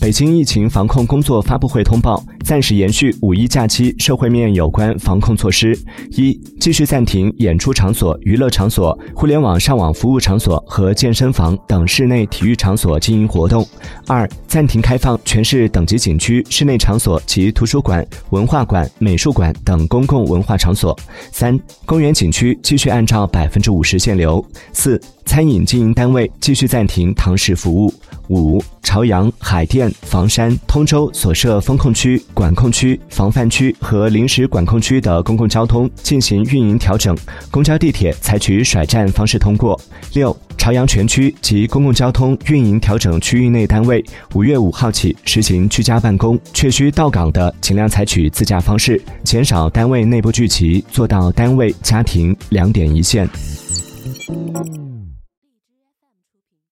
北京疫情防控工作发布会通报，暂时延续五一假期社会面有关防控措施：一、继续暂停演出场所、娱乐场所、互联网上网服务场所和健身房等室内体育场所经营活动；二、暂停开放全市等级景区、室内场所及图书馆、文化馆、美术馆等公共文化场所；三、公园景区继续按照百分之五十限流；四、餐饮经营单位继续暂停堂食服务。五、朝阳、海淀、房山、通州所设风控区、管控区、防范区和临时管控区的公共交通进行运营调整，公交、地铁采取甩站方式通过。六、朝阳全区及公共交通运营调整区域内单位，五月五号起实行居家办公，确需到岗的尽量采取自驾方式，减少单位内部聚集，做到单位、家庭两点一线。